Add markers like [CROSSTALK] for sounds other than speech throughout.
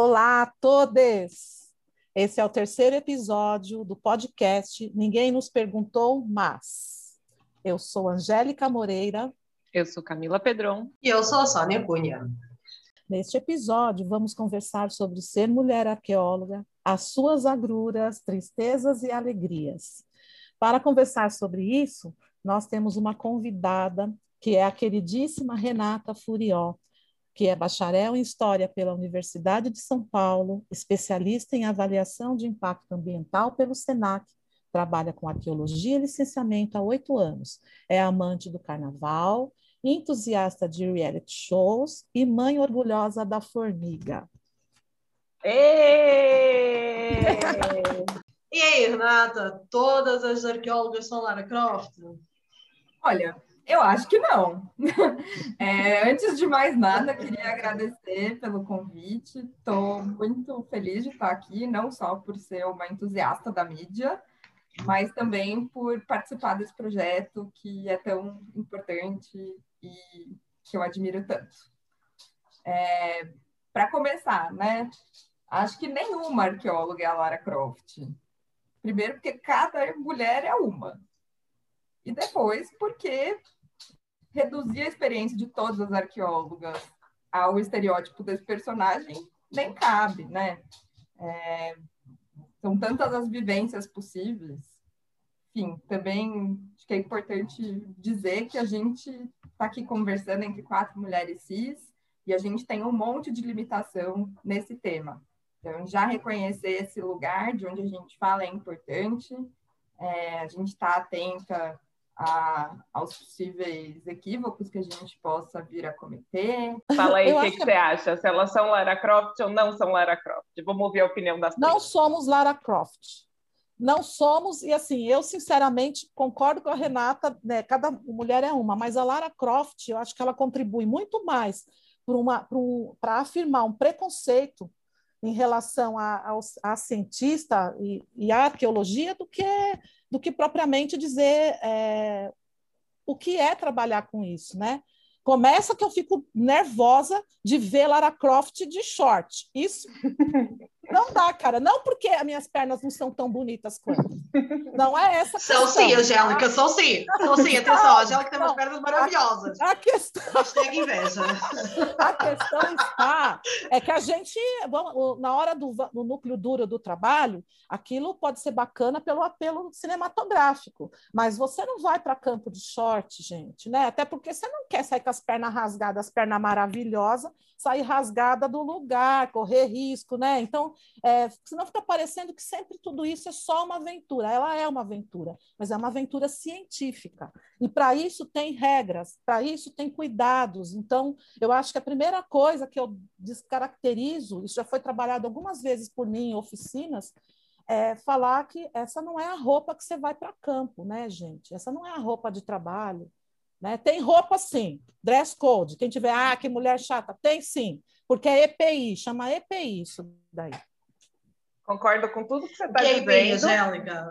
Olá a todos! Esse é o terceiro episódio do podcast Ninguém Nos Perguntou, mas. Eu sou Angélica Moreira. Eu sou Camila Pedron. E eu sou a Sônia Cunha. Neste episódio, vamos conversar sobre ser mulher arqueóloga, as suas agruras, tristezas e alegrias. Para conversar sobre isso, nós temos uma convidada, que é a queridíssima Renata Furió, que é bacharel em História pela Universidade de São Paulo, especialista em avaliação de impacto ambiental pelo SENAC, trabalha com arqueologia e licenciamento há oito anos, é amante do carnaval, entusiasta de reality shows e mãe orgulhosa da formiga. [LAUGHS] e aí, Renata, todas as arqueólogas são Lara Croft? Olha, eu acho que não. [LAUGHS] É, antes de mais nada, queria agradecer pelo convite. Estou muito feliz de estar aqui, não só por ser uma entusiasta da mídia, mas também por participar desse projeto que é tão importante e que eu admiro tanto. É, Para começar, né? Acho que nenhuma arqueóloga é a Lara Croft. Primeiro, porque cada mulher é uma. E depois, porque reduzir a experiência de todas as arqueólogas ao estereótipo desse personagem nem cabe, né? É, são tantas as vivências possíveis. Enfim, também acho que é importante dizer que a gente está aqui conversando entre quatro mulheres cis e a gente tem um monte de limitação nesse tema. Então, já reconhecer esse lugar de onde a gente fala é importante, é, a gente está atenta a, aos possíveis equívocos que a gente possa vir a cometer. Fala aí o que, que, você acha, se elas são Lara Croft ou não são Lara Croft. Vamos ouvir a opinião das Não somos Lara Croft. Não somos, e assim, eu sinceramente concordo com a Renata, né, cada mulher é uma, mas a Lara Croft, eu acho que ela contribui muito mais para um, afirmar um preconceito em relação à cientista e, e à arqueologia do que do que propriamente dizer é, o que é trabalhar com isso, né? Começa que eu fico nervosa de ver Lara Croft de short. Isso [LAUGHS] não dá, cara. Não porque as minhas pernas não são tão bonitas quanto. Não é essa São questão. sim, Angélica, são sim. São sim, atenção, a Angélica tem umas pernas maravilhosas. A, a questão... Hashtag inveja. A questão está é que a gente, na hora do, do núcleo duro do trabalho, aquilo pode ser bacana pelo apelo cinematográfico, mas você não vai para campo de short, gente, né? Até porque você não quer sair com as pernas rasgadas, as pernas maravilhosas, sair rasgada do lugar, correr risco, né? Então, é, senão fica parecendo que sempre tudo isso é só uma aventura. Ela é uma aventura, mas é uma aventura científica. E para isso tem regras, para isso tem cuidados. Então, eu acho que a primeira coisa que eu descaracterizo, isso já foi trabalhado algumas vezes por mim em oficinas, é falar que essa não é a roupa que você vai para campo, né, gente? Essa não é a roupa de trabalho. Né? Tem roupa sim, dress code. Quem tiver, ah, que mulher chata, tem sim, porque é EPI, chama EPI isso daí. Concordo com tudo que você está dizendo. Angélica?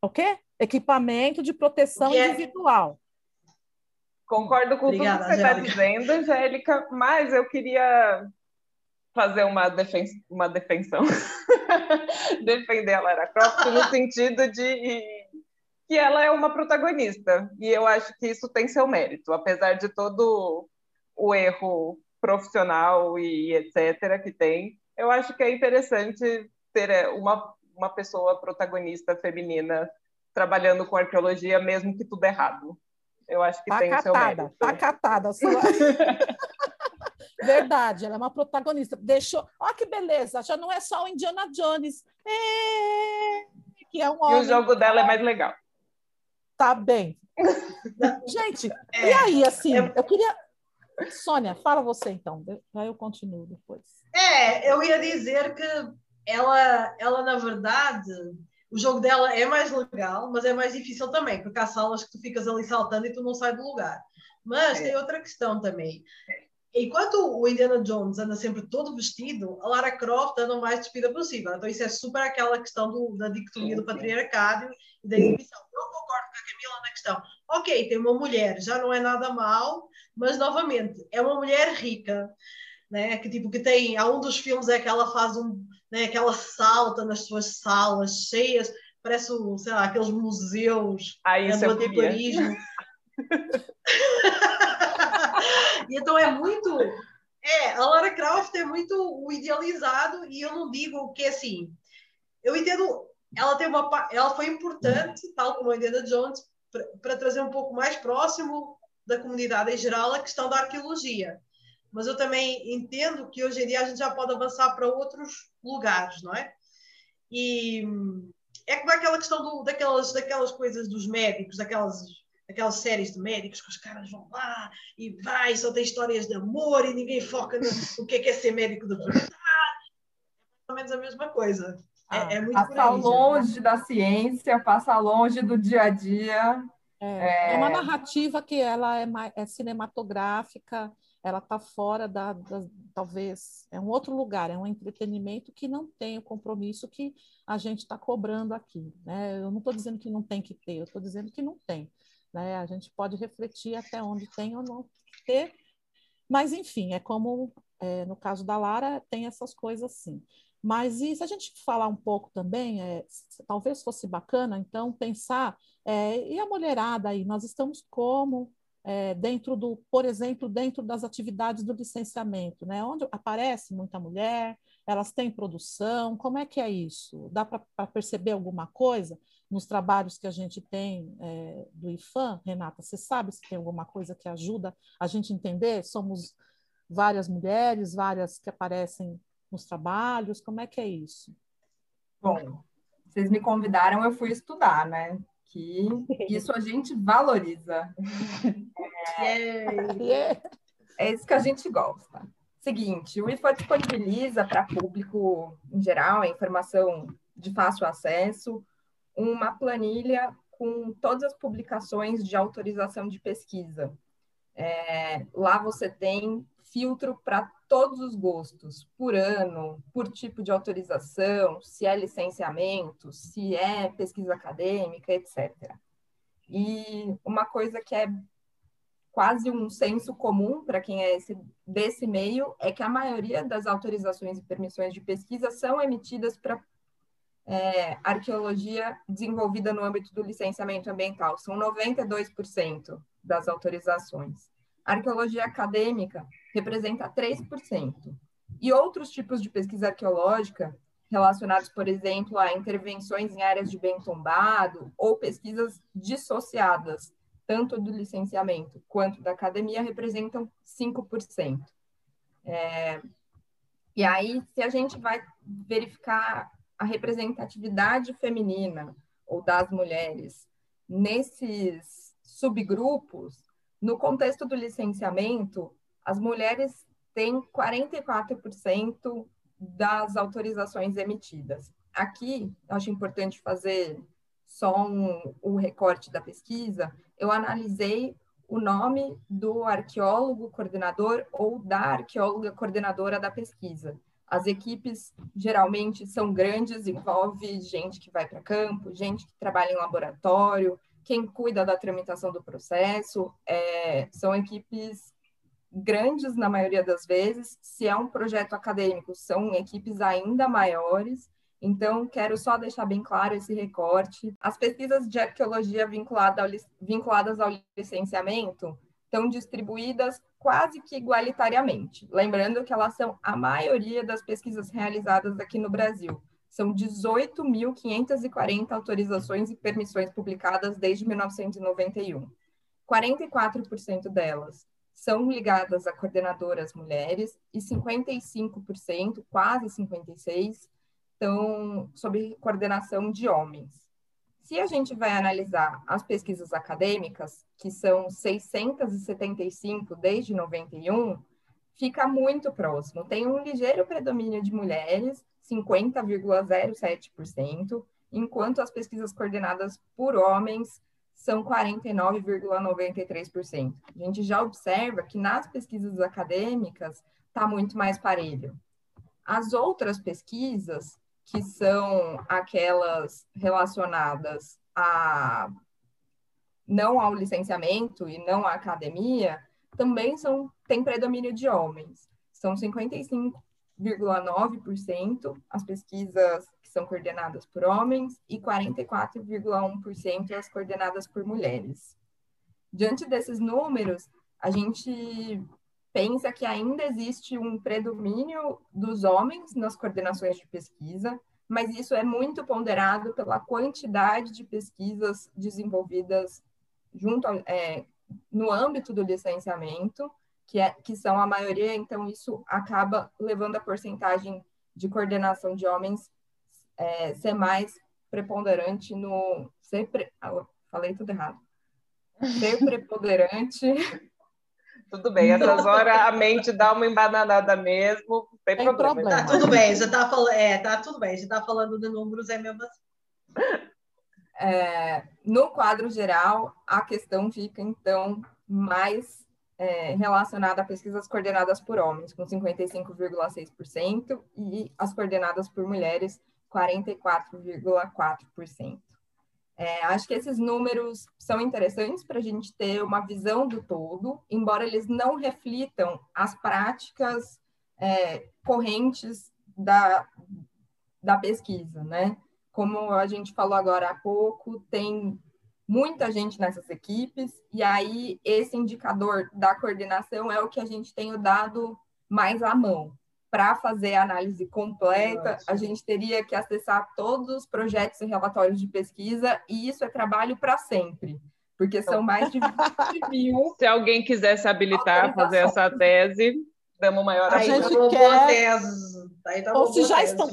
O quê? Equipamento de proteção é? individual. Concordo com Obrigada, tudo que você está dizendo, Angélica, mas eu queria fazer uma, defen uma defensão, [LAUGHS] defender a Lara Croft no sentido de que ela é uma protagonista. E eu acho que isso tem seu mérito, apesar de todo o erro profissional e etc. que tem. Eu acho que é interessante ter é, uma, uma pessoa protagonista feminina trabalhando com arqueologia, mesmo que tudo errado. Eu acho que tá tem catada, seu mérito. Tá catada, sua... [LAUGHS] Verdade, ela é uma protagonista. Deixou. Olha que beleza, já não é só o Indiana Jones. É... Que é um homem. E o jogo dela é mais legal tá bem. Gente, é, e aí, assim, é, eu queria. Sônia, fala você então, aí eu continuo depois. É, eu ia dizer que ela, ela na verdade, o jogo dela é mais legal, mas é mais difícil também, porque há salas que tu ficas ali saltando e tu não sai do lugar. Mas é. tem outra questão também. Enquanto o Indiana Jones anda sempre todo vestido, a Lara Croft anda o mais despida possível. Então isso é super aquela questão do, da dicotomia do patriarcado e da exibição. Eu concordo com a Camila na questão. Ok, tem uma mulher, já não é nada mal, mas novamente, é uma mulher rica. né? Que tipo que tem, há um dos filmes é que ela faz um, né? Que ela salta nas suas salas cheias, parece, sei lá, aqueles museus ah, isso do antiquarismo. [LAUGHS] então é muito, é, a Lara Croft é muito o idealizado e eu não digo que é assim. Eu entendo, ela tem uma, ela foi importante, tal como a Indiana Jones, para trazer um pouco mais próximo da comunidade em geral a questão da arqueologia mas eu também entendo que hoje em dia a gente já pode avançar para outros lugares, não é? E é como aquela questão do, daquelas, daquelas coisas dos médicos, daquelas, daquelas séries de médicos que os caras vão lá e vai, só tem histórias de amor e ninguém foca no, no que é, que é ser médico de verdade. É mais ou menos a mesma coisa. É, ah, é muito passa longe da ciência, passa longe do dia a dia. É, é... é uma narrativa que ela é, é cinematográfica, ela está fora da, da, talvez é um outro lugar, é um entretenimento que não tem o compromisso que a gente está cobrando aqui. Né? Eu não estou dizendo que não tem que ter, eu estou dizendo que não tem. Né? A gente pode refletir até onde tem ou não ter, mas enfim, é como é, no caso da Lara tem essas coisas sim. Mas e se a gente falar um pouco também, é, talvez fosse bacana, então, pensar, é, e a mulherada aí, nós estamos como é, dentro do, por exemplo, dentro das atividades do licenciamento, né? Onde aparece muita mulher, elas têm produção, como é que é isso? Dá para perceber alguma coisa nos trabalhos que a gente tem é, do IFAM, Renata? Você sabe se tem alguma coisa que ajuda a gente entender? Somos várias mulheres, várias que aparecem nos trabalhos, como é que é isso? Bom, vocês me convidaram, eu fui estudar, né? que [LAUGHS] isso a gente valoriza. [LAUGHS] [LAUGHS] É, é isso que a gente gosta. Seguinte, o IFA disponibiliza para público em geral, a informação de fácil acesso, uma planilha com todas as publicações de autorização de pesquisa. É, lá você tem filtro para todos os gostos, por ano, por tipo de autorização, se é licenciamento, se é pesquisa acadêmica, etc. E uma coisa que é quase um senso comum para quem é esse, desse meio é que a maioria das autorizações e permissões de pesquisa são emitidas para é, arqueologia desenvolvida no âmbito do licenciamento ambiental. São 92% das autorizações. arqueologia acadêmica representa 3%. E outros tipos de pesquisa arqueológica, relacionados, por exemplo, a intervenções em áreas de bem tombado ou pesquisas dissociadas, tanto do licenciamento quanto da academia, representam 5%. É, e aí, se a gente vai verificar a representatividade feminina ou das mulheres nesses subgrupos, no contexto do licenciamento, as mulheres têm 44% das autorizações emitidas. Aqui, acho importante fazer só um, um recorte da pesquisa. Eu analisei o nome do arqueólogo coordenador ou da arqueóloga coordenadora da pesquisa. As equipes geralmente são grandes, envolve gente que vai para campo, gente que trabalha em laboratório, quem cuida da tramitação do processo, é, são equipes grandes na maioria das vezes. Se é um projeto acadêmico, são equipes ainda maiores. Então, quero só deixar bem claro esse recorte. As pesquisas de arqueologia vinculada ao, vinculadas ao licenciamento estão distribuídas quase que igualitariamente. Lembrando que elas são a maioria das pesquisas realizadas aqui no Brasil. São 18.540 autorizações e permissões publicadas desde 1991. 44% delas são ligadas a coordenadoras mulheres e 55%, quase 56%, estão sob coordenação de homens. Se a gente vai analisar as pesquisas acadêmicas, que são 675 desde 91, fica muito próximo. Tem um ligeiro predomínio de mulheres, 50,07%, enquanto as pesquisas coordenadas por homens são 49,93%. A gente já observa que nas pesquisas acadêmicas está muito mais parelho. As outras pesquisas, que são aquelas relacionadas a não ao licenciamento e não à academia, também são têm predomínio de homens. são 55,9% as pesquisas que são coordenadas por homens e 44,1% as coordenadas por mulheres. Diante desses números, a gente pensa que ainda existe um predomínio dos homens nas coordenações de pesquisa, mas isso é muito ponderado pela quantidade de pesquisas desenvolvidas junto é, no âmbito do licenciamento, que, é, que são a maioria, então isso acaba levando a porcentagem de coordenação de homens é, ser mais preponderante no. Ser pre, ah, falei tudo errado. Ser preponderante [LAUGHS] tudo bem, essas horas a mente dá uma embananada mesmo, não tem, tem problema. problema. Tá tudo bem, já tá falando, é, tá tudo bem, já tá falando de números, é mesmo assim. É, no quadro geral, a questão fica, então, mais é, relacionada a pesquisas coordenadas por homens, com 55,6%, e as coordenadas por mulheres, 44,4%. É, acho que esses números são interessantes para a gente ter uma visão do todo, embora eles não reflitam as práticas é, correntes da, da pesquisa, né? Como a gente falou agora há pouco, tem muita gente nessas equipes, e aí esse indicador da coordenação é o que a gente tem dado mais à mão para fazer a análise completa, a gente teria que acessar todos os projetos e relatórios de pesquisa, e isso é trabalho para sempre, porque são mais de 20 [LAUGHS] mil. Se alguém quiser se habilitar a fazer essa tese, damos maior a gente quer... Tá ou, se já estão,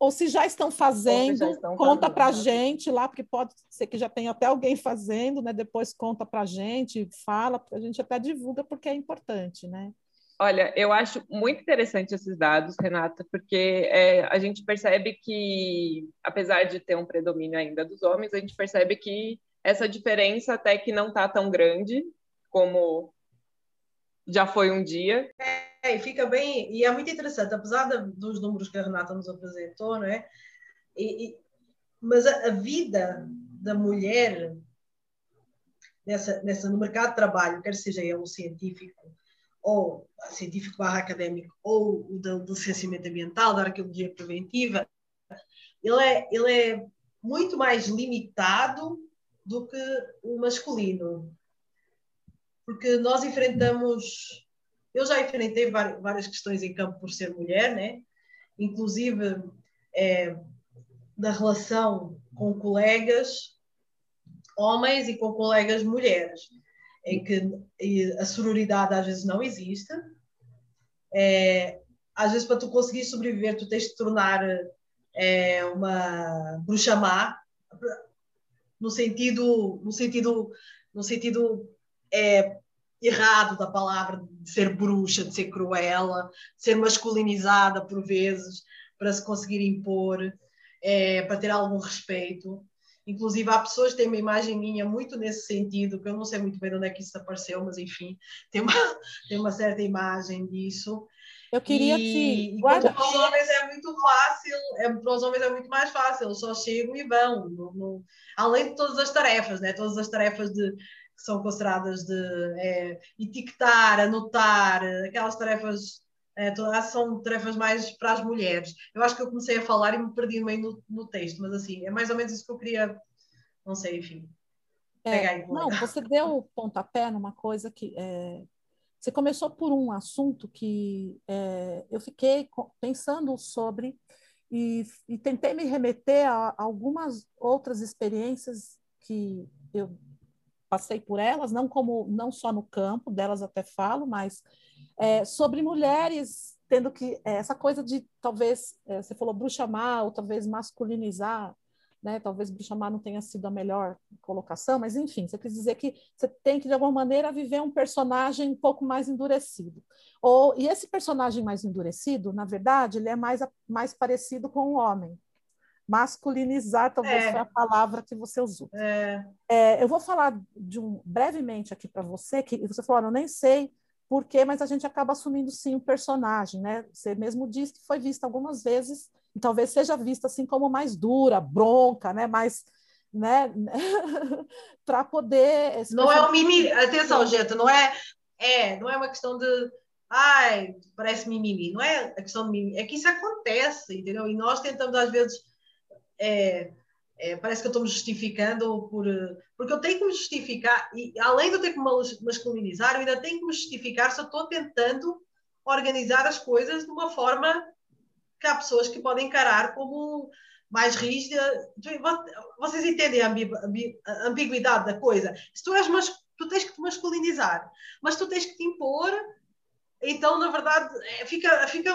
ou se já estão fazendo, já estão conta para a gente lá, porque pode ser que já tenha até alguém fazendo, né? Depois conta para a gente, fala, a gente até divulga porque é importante, né? Olha, eu acho muito interessante esses dados, Renata, porque é, a gente percebe que, apesar de ter um predomínio ainda dos homens, a gente percebe que essa diferença até que não está tão grande como já foi um dia. É, fica bem, e é muito interessante, apesar de, dos números que a Renata nos apresentou, não é? E, e, mas a, a, vida da mulher nessa, nessa, no mercado de trabalho, quer seja ele um científico, ou científico barra académico, ou do, do licenciamento ambiental, da arqueologia preventiva, ele é, ele é muito mais limitado do que o masculino. Porque nós enfrentamos, eu já enfrentei várias questões em campo por ser mulher, né? inclusive é, na relação com colegas homens e com colegas mulheres em que a sororidade às vezes não existe. É, às vezes, para tu conseguir sobreviver, tu tens de tornar é, uma bruxa má, no sentido, no sentido, no sentido é, errado da palavra de ser bruxa, de ser cruela, de ser masculinizada por vezes, para se conseguir impor, é, para ter algum respeito. Inclusive, há pessoas que têm uma imagem minha muito nesse sentido, que eu não sei muito bem de onde é que isso apareceu, mas enfim, tem uma, [LAUGHS] tem uma certa imagem disso. Eu queria e, te. Guarda... para os homens é muito fácil, é, para os homens é muito mais fácil, eles só chegam e vão. No, no, além de todas as tarefas, né? todas as tarefas de, que são consideradas de é, etiquetar, anotar, aquelas tarefas todas são tarefas mais para as mulheres. Eu acho que eu comecei a falar e me perdi meio no, no texto, mas assim, é mais ou menos isso que eu queria, não sei, enfim. É, não, você deu o pontapé numa coisa que é, você começou por um assunto que é, eu fiquei pensando sobre e, e, tentei me remeter a algumas outras experiências que eu passei por elas, não como não só no campo, delas até falo, mas é, sobre mulheres tendo que é, essa coisa de talvez é, você falou bruxa má ou talvez masculinizar né? Talvez bruxa má não tenha sido a melhor colocação, mas enfim, você quis dizer que você tem que de alguma maneira viver um personagem um pouco mais endurecido. Ou e esse personagem mais endurecido, na verdade, ele é mais mais parecido com o homem. Masculinizar talvez é. foi a palavra que você usou. É. É, eu vou falar de um brevemente aqui para você que você falou, eu nem sei por quê, mas a gente acaba assumindo sim um personagem, né? Você mesmo disse que foi vista algumas vezes e talvez seja vista assim como mais dura, bronca, né? Mais né? [LAUGHS] para poder não é um mini atenção gente não é é não é uma questão de ai, parece mimimi. Não é a questão de mimimi, é que isso acontece, entendeu? E nós tentamos, às vezes, é, é, parece que eu estou me justificando por. Porque eu tenho que me justificar, e além de eu ter que me masculinizar, eu ainda tenho que me justificar se eu estou tentando organizar as coisas de uma forma que há pessoas que podem encarar como mais rígida. Vocês entendem a, ambiguidade da coisa? Se tu és mas, tu tens que te masculinizar, mas tu tens que te impor, então, na verdade, é, fica, fica,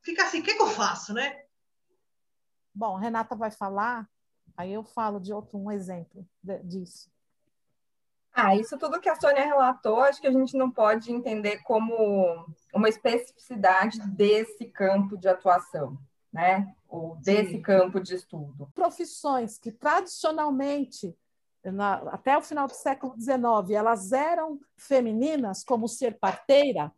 fica assim: o que é que eu faço, né? Bom, Renata vai falar, aí eu falo de outro um exemplo disso. Ah, isso tudo que a Sônia relatou, acho que a gente não pode entender como uma especificidade desse campo de atuação, né? Ou desse Sim. campo de estudo. Profissões que tradicionalmente, na, até o final do século XIX, elas eram femininas, como ser parteira,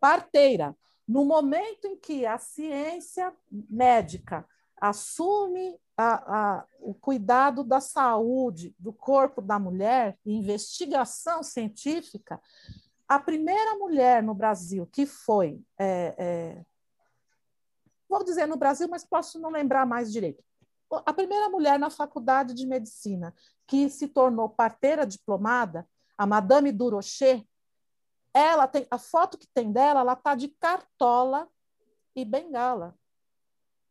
parteira. No momento em que a ciência médica assume a, a, o cuidado da saúde do corpo da mulher, investigação científica, a primeira mulher no Brasil que foi, é, é, vou dizer no Brasil, mas posso não lembrar mais direito, a primeira mulher na faculdade de medicina que se tornou parteira diplomada, a Madame Durocher, ela tem a foto que tem dela, ela está de cartola e bengala.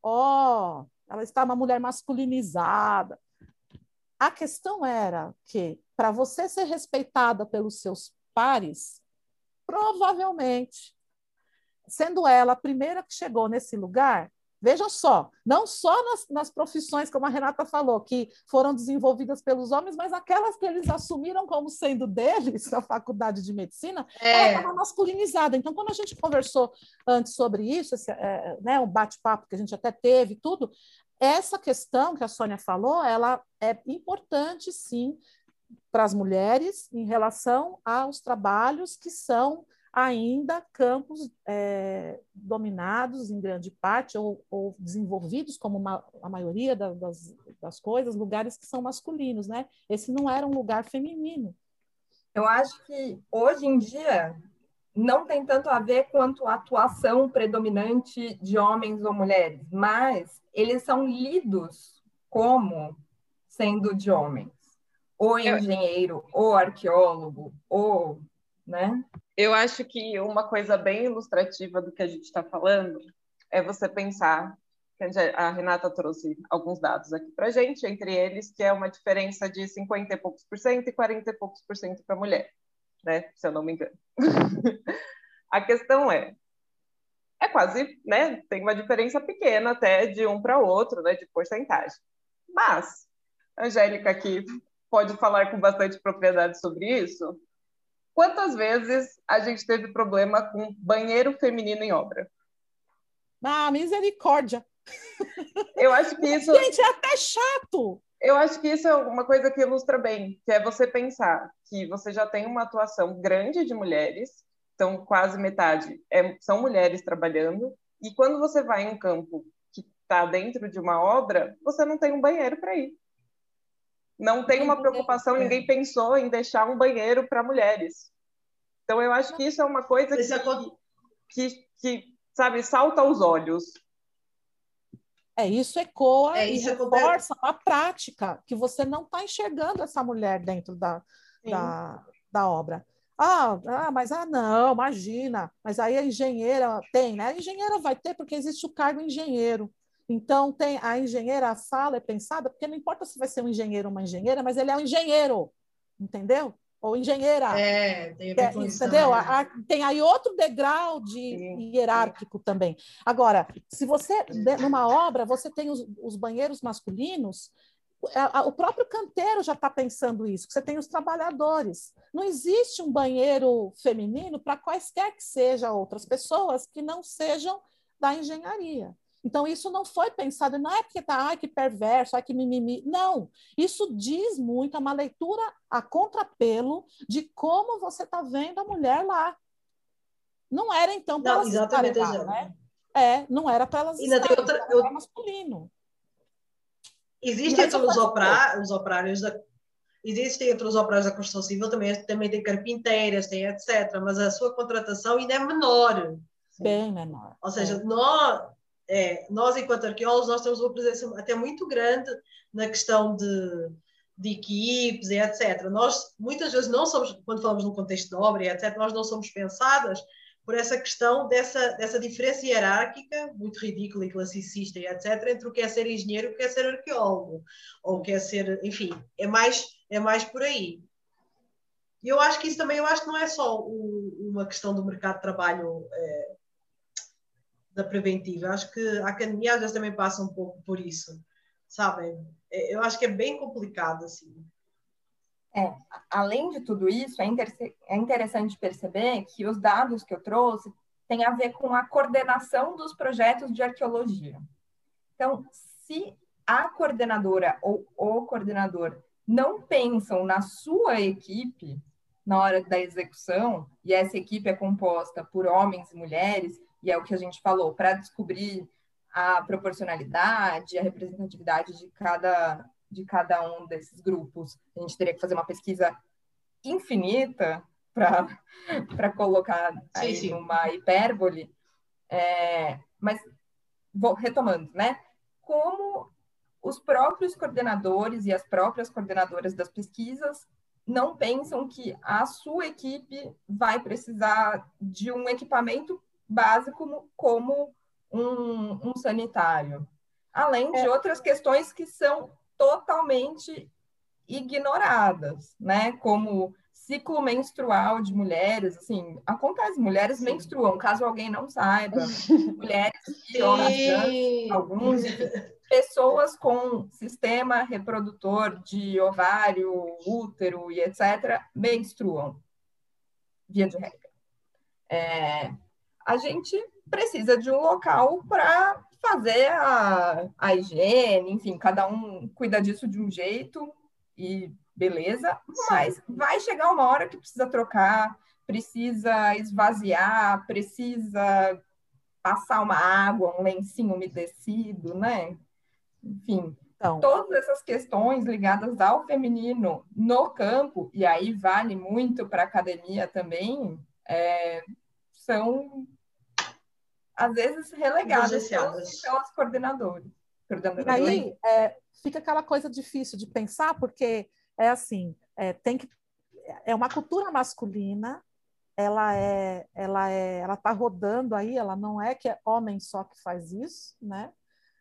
Ó, oh, ela está uma mulher masculinizada. A questão era que, para você ser respeitada pelos seus pares, provavelmente, sendo ela a primeira que chegou nesse lugar, Vejam só, não só nas, nas, profissões, como a Renata falou, que foram desenvolvidas pelos homens, mas aquelas que eles assumiram como sendo deles [LAUGHS] na faculdade de medicina, é. ela estava masculinizada. Então, quando a gente conversou antes sobre isso, esse, é, né, um bate-papo que a gente até teve, tudo, essa questão que a Sônia falou, ela é importante, sim, para as mulheres em relação aos trabalhos que são ainda campos é, dominados em grande parte ou, ou desenvolvidos como uma, a maioria da, das, das coisas, lugares que são masculinos, né? Esse não era um lugar feminino. Eu acho que hoje em dia não tem tanto a ver quanto a atuação predominante de homens ou mulheres, mas eles são lidos como sendo de homens, ou engenheiro, ou arqueólogo, ou, né? Eu acho que uma coisa bem ilustrativa do que a gente está falando é você pensar a Renata trouxe alguns dados aqui para gente, entre eles que é uma diferença de 50 e poucos por cento e 40 e poucos por cento para mulher, né? Se eu não me engano. [LAUGHS] a questão é, é quase, né? Tem uma diferença pequena até de um para outro, né? De porcentagem. Mas a Angélica aqui pode falar com bastante propriedade sobre isso. Quantas vezes a gente teve problema com banheiro feminino em obra? Ah, misericórdia! Eu acho que isso. Gente, é até chato! Eu acho que isso é uma coisa que ilustra bem, que é você pensar que você já tem uma atuação grande de mulheres, então quase metade é, são mulheres trabalhando, e quando você vai em um campo que está dentro de uma obra, você não tem um banheiro para ir. Não tem uma preocupação, ninguém pensou em deixar um banheiro para mulheres. Então, eu acho que isso é uma coisa que, que, que, sabe, salta aos olhos. É, isso ecoa é, isso e reforça a prática, que você não está enxergando essa mulher dentro da, da, da, obra. Ah, ah, mas ah, não, imagina. Mas aí a engenheira tem, né? A engenheira vai ter porque existe o cargo engenheiro. Então, tem a engenheira, a sala é pensada, porque não importa se vai ser um engenheiro ou uma engenheira, mas ele é um engenheiro, entendeu? Ou engenheira. É, tem é, Entendeu? Né? A, tem aí outro degrau de sim, hierárquico também. Agora, se você, numa obra, você tem os, os banheiros masculinos, a, a, o próprio canteiro já está pensando isso, você tem os trabalhadores. Não existe um banheiro feminino para quaisquer que sejam outras pessoas que não sejam da engenharia. Então, isso não foi pensado, não é porque tá, ai, que perverso, ai, que mimimi. Não, isso diz muito, é uma leitura a contrapelo de como você está vendo a mulher lá. Não era, então, para elas exatamente estarem lá, né? É, não era para elas Ainda estarem, tem outra, eu... masculino. Existem então, os, operá os operários da, existem outros operários da construção civil, também, também tem carpinteiras, tem etc. Mas a sua contratação ainda é menor. Bem menor. Ou seja, é. nós, é, nós, enquanto arqueólogos, nós temos uma presença até muito grande na questão de, de equipes e etc. Nós, muitas vezes, não somos, quando falamos no contexto de obra e etc., nós não somos pensadas por essa questão dessa, dessa diferença hierárquica, muito ridícula e classicista e etc., entre o que é ser engenheiro e o que é ser arqueólogo, ou o que é ser, enfim, é mais, é mais por aí. E eu acho que isso também, eu acho que não é só o, uma questão do mercado de trabalho é, da preventiva, acho que a academia às vezes também passa um pouco por isso, sabem? É, eu acho que é bem complicado, assim. É, além de tudo isso, é, é interessante perceber que os dados que eu trouxe têm a ver com a coordenação dos projetos de arqueologia. Então, se a coordenadora ou o coordenador não pensam na sua equipe na hora da execução, e essa equipe é composta por homens e mulheres, e é o que a gente falou, para descobrir a proporcionalidade, a representatividade de cada de cada um desses grupos. A gente teria que fazer uma pesquisa infinita para [LAUGHS] colocar aí sim, sim. numa hipérbole. É, mas, vou, retomando, né? Como os próprios coordenadores e as próprias coordenadoras das pesquisas não pensam que a sua equipe vai precisar de um equipamento básico como um, um sanitário, além de é. outras questões que são totalmente ignoradas, né? Como ciclo menstrual de mulheres, assim, acontece, mulheres Sim. menstruam, caso alguém não saiba, [LAUGHS] mulheres que alguns, pessoas com sistema reprodutor de ovário, útero e etc., menstruam, via de regra. É, a gente precisa de um local para fazer a, a higiene, enfim, cada um cuida disso de um jeito e beleza, mas vai chegar uma hora que precisa trocar, precisa esvaziar, precisa passar uma água, um lencinho umedecido, né? Enfim, então, todas essas questões ligadas ao feminino no campo, e aí vale muito para a academia também, é, são às vezes relegadas pelas coordenadoras. E aí é, fica aquela coisa difícil de pensar, porque é assim, é, tem que é uma cultura masculina, ela é, ela é, ela está rodando aí, ela não é que é homem só que faz isso, né?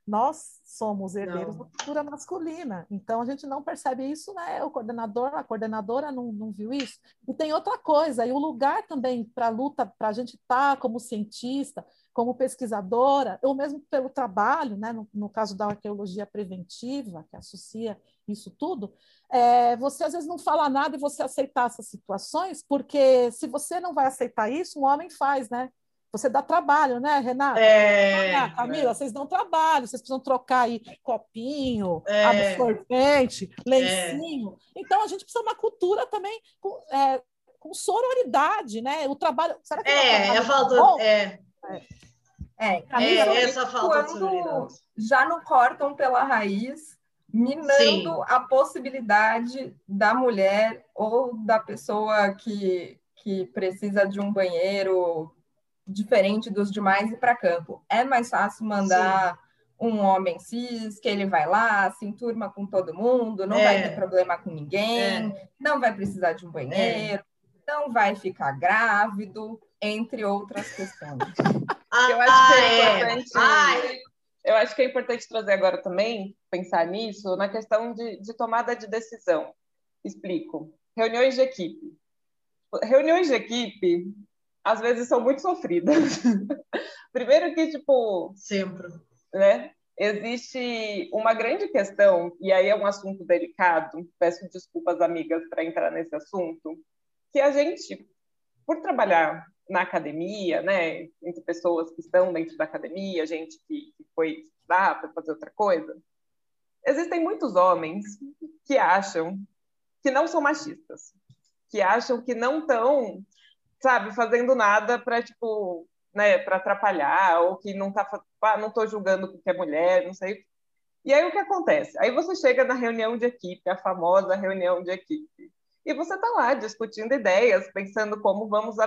Nós somos herdeiros não. da cultura masculina, então a gente não percebe isso, né? O coordenador, a coordenadora não, não viu isso. E tem outra coisa, e o lugar também para a luta, para a gente estar tá como cientista, como pesquisadora, ou mesmo pelo trabalho, né, no, no, caso da arqueologia preventiva, que associa isso tudo, é, você às vezes não fala nada e você aceitar essas situações, porque se você não vai aceitar isso, um homem faz, né? Você dá trabalho, né, Renata? É, ah, Camila, é. vocês dão trabalho, vocês precisam trocar aí copinho, é, absorvente, lencinho. É. Então, a gente precisa de uma cultura também com, é, com sororidade, né? O trabalho. Será que é, é falta. É. É, é essa falta de sonoridade. Já não cortam pela raiz, minando Sim. a possibilidade da mulher ou da pessoa que, que precisa de um banheiro diferente dos demais ir para campo. É mais fácil mandar Sim. um homem cis, que ele vai lá, se enturma com todo mundo, não é. vai ter problema com ninguém, é. não vai precisar de um banheiro, é. não vai ficar grávido, entre outras questões. [LAUGHS] Ah, eu acho que é importante. Ai. Eu acho que é importante trazer agora também, pensar nisso, na questão de, de tomada de decisão. Explico. Reuniões de equipe. Reuniões de equipe, às vezes, são muito sofridas. [LAUGHS] Primeiro que, tipo... Sempre. Né? Existe uma grande questão, e aí é um assunto delicado, peço desculpas, amigas, para entrar nesse assunto, que a gente, por trabalhar na academia, né, entre pessoas que estão dentro da academia, gente que, que foi estudar para fazer outra coisa, existem muitos homens que acham que não são machistas, que acham que não estão, sabe, fazendo nada para tipo, né, para atrapalhar ou que não tá, ah, não estou julgando porque é mulher, não sei. E aí o que acontece? Aí você chega na reunião de equipe, a famosa reunião de equipe, e você está lá discutindo ideias, pensando como vamos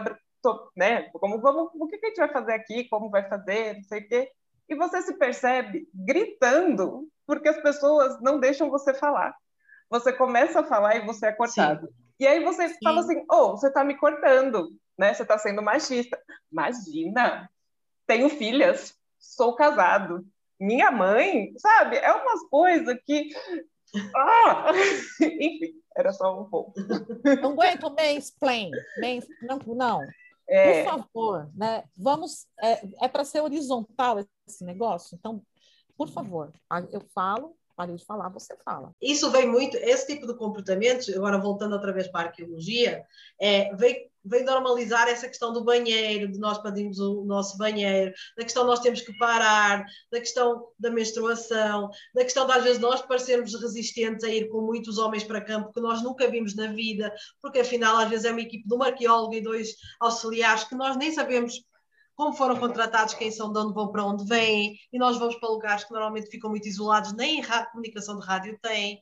abrir, né? Como vamos, o que a gente vai fazer aqui, como vai fazer, não sei o quê. E você se percebe gritando porque as pessoas não deixam você falar. Você começa a falar e você é cortado. Sim. E aí você Sim. fala assim: "Oh, você está me cortando, né? Você está sendo machista". Imagina. Tenho filhas, sou casado, minha mãe, sabe? É umas coisas que. Ah! [LAUGHS] Enfim, era só um pouco. Não aguento mansplain. Mans... Não, não. É. Por favor, né? Vamos. É, é para ser horizontal esse negócio. Então, por favor, eu falo, parei de falar, você fala. Isso vem muito, esse tipo de comportamento, agora voltando outra vez para a arqueologia, é, vem vem normalizar essa questão do banheiro, de nós pedimos o nosso banheiro, da questão nós temos que parar, da questão da menstruação, da questão de às vezes nós parecermos resistentes a ir com muitos homens para campo que nós nunca vimos na vida, porque afinal às vezes é uma equipe de um arqueólogo e dois auxiliares que nós nem sabemos como foram contratados, quem são, de onde vão, para onde vêm, e nós vamos para lugares que normalmente ficam muito isolados, nem comunicação de rádio tem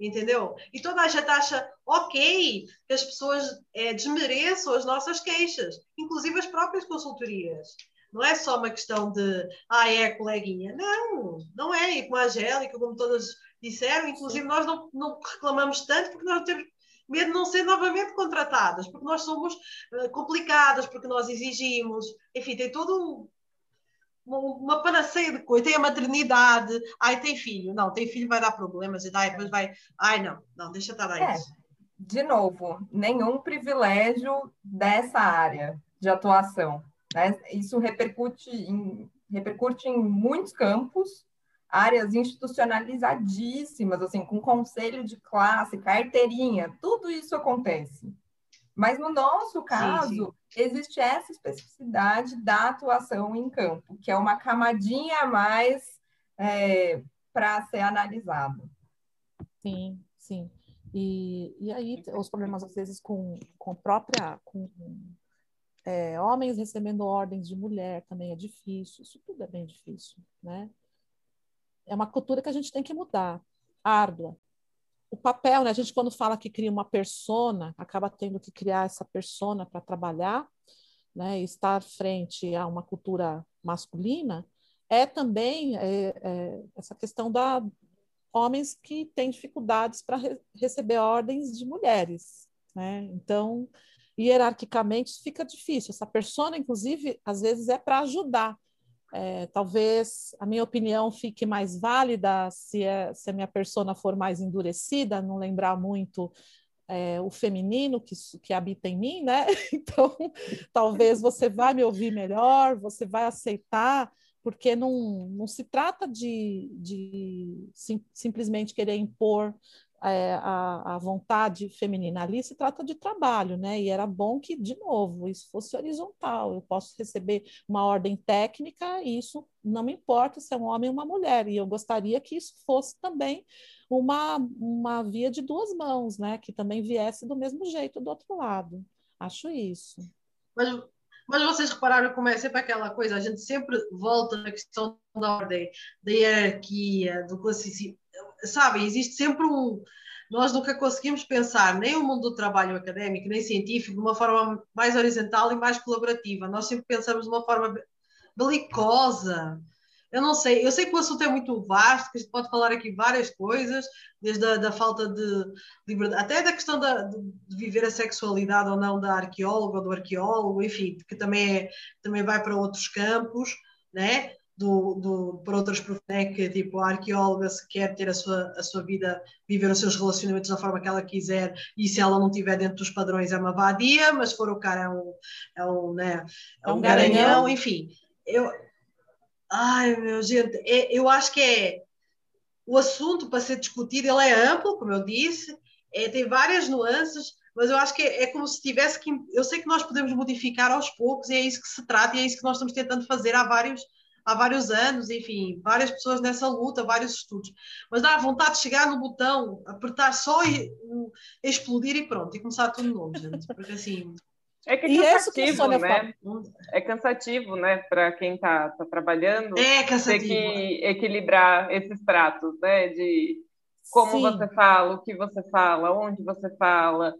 entendeu? E toda a gente acha ok que as pessoas é, desmereçam as nossas queixas, inclusive as próprias consultorias. Não é só uma questão de, ah, é coleguinha. Não, não é. E como a Angélica, como todas disseram, inclusive nós não, não reclamamos tanto porque nós temos medo de não ser novamente contratadas, porque nós somos uh, complicadas, porque nós exigimos. Enfim, tem todo uma panaceia de coisa, tem a maternidade, ai, tem filho, não, tem filho vai dar problemas, e daí depois vai, ai, não, não, deixa estar aí. É, de novo, nenhum privilégio dessa área de atuação. Né? Isso repercute em, repercute em muitos campos, áreas institucionalizadíssimas, assim, com conselho de classe, carteirinha, tudo isso acontece. Mas no nosso caso, sim, sim. existe essa especificidade da atuação em campo, que é uma camadinha a mais é, para ser analisado. Sim, sim. E, e aí os problemas às vezes com, com própria com é, homens recebendo ordens de mulher também é difícil. Isso tudo é bem difícil, né? É uma cultura que a gente tem que mudar, árdua o papel, né? A gente quando fala que cria uma persona, acaba tendo que criar essa persona para trabalhar, né? Estar frente a uma cultura masculina é também é, é, essa questão da homens que têm dificuldades para re receber ordens de mulheres, né? Então, hierarquicamente fica difícil. Essa persona, inclusive, às vezes é para ajudar, é, talvez a minha opinião fique mais válida se, é, se a minha persona for mais endurecida, não lembrar muito é, o feminino que, que habita em mim, né? [LAUGHS] Então, talvez você vai me ouvir melhor, você vai aceitar, porque não, não se trata de, de sim, simplesmente querer impor a, a, vontade feminina. Ali se trata de trabalho, né? E era bom que, de novo, isso fosse horizontal. Eu posso receber uma ordem técnica e isso não me importa se é um homem ou uma mulher. E eu gostaria que isso fosse também uma, uma via de duas mãos, né? Que também viesse do mesmo jeito do outro lado. Acho isso. Mas, mas vocês repararam como é sempre aquela coisa, a gente sempre volta na questão da ordem, da hierarquia, do classicismo sabe, existe sempre um. Nós nunca conseguimos pensar nem o mundo do trabalho académico, nem científico, de uma forma mais horizontal e mais colaborativa. Nós sempre pensamos de uma forma belicosa. Eu não sei, eu sei que o assunto é muito vasto, que a gente pode falar aqui várias coisas, desde a da falta de liberdade, até da questão da, de viver a sexualidade ou não da arqueóloga ou do arqueólogo, enfim, que também, é, também vai para outros campos, né? Do, do, para outras profissões, que tipo a arqueóloga se quer ter a sua, a sua vida, viver os seus relacionamentos da forma que ela quiser, e se ela não estiver dentro dos padrões é uma vadia, mas se for o cara é um, é um, né, é, é um, um garanhão, garanhão, enfim. Eu, ai meu gente, é, eu acho que é o assunto para ser discutido, ele é amplo, como eu disse, é, tem várias nuances, mas eu acho que é, é, como se tivesse que. Eu sei que nós podemos modificar aos poucos, e é isso que se trata, e é isso que nós estamos tentando fazer há vários há vários anos, enfim, várias pessoas nessa luta, vários estudos. Mas dá vontade de chegar no botão, apertar só e explodir e pronto, e começar tudo novo, gente. Porque assim. É que é cansativo, né? É cansativo, né, para quem está tá trabalhando. É cansativo. Ter que equilibrar esses pratos, né? De como Sim. você fala, o que você fala, onde você fala,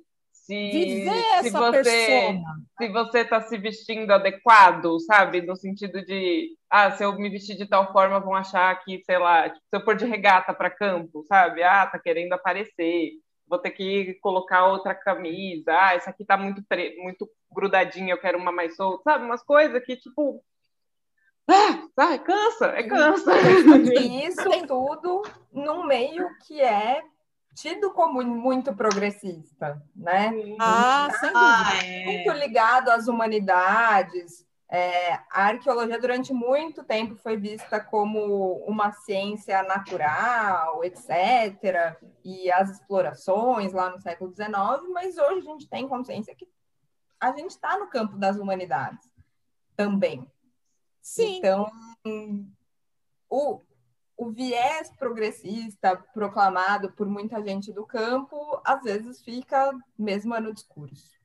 se, se você se você está se vestindo adequado, sabe, no sentido de ah, se eu me vestir de tal forma vão achar que, sei lá, tipo, se eu pôr de regata para campo, sabe, ah, tá querendo aparecer, vou ter que colocar outra camisa, ah, essa aqui tá muito muito grudadinha, eu quero uma mais solta, sabe, umas coisas que tipo ah, é cansa, é cansa. E [LAUGHS] isso tudo num meio que é tido como muito progressista, né? Ah, sem dúvida. Ah, é. Muito ligado às humanidades. É, a arqueologia durante muito tempo foi vista como uma ciência natural, etc. E as explorações lá no século XIX, mas hoje a gente tem consciência que a gente está no campo das humanidades também. Sim. Então, o, o viés progressista proclamado por muita gente do campo, às vezes fica mesmo no discurso.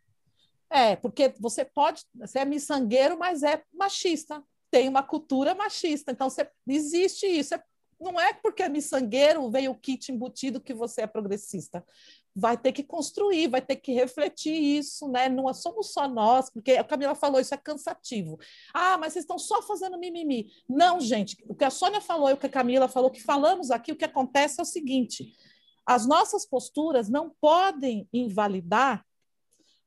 É, porque você pode, você é miçangueiro, mas é machista, tem uma cultura machista, então você, existe isso. É, não é porque é miçangueiro, veio o kit embutido que você é progressista vai ter que construir, vai ter que refletir isso, né? Não somos só nós, porque a Camila falou, isso é cansativo. Ah, mas vocês estão só fazendo mimimi. Não, gente, o que a Sônia falou e o que a Camila falou, que falamos aqui, o que acontece é o seguinte: as nossas posturas não podem invalidar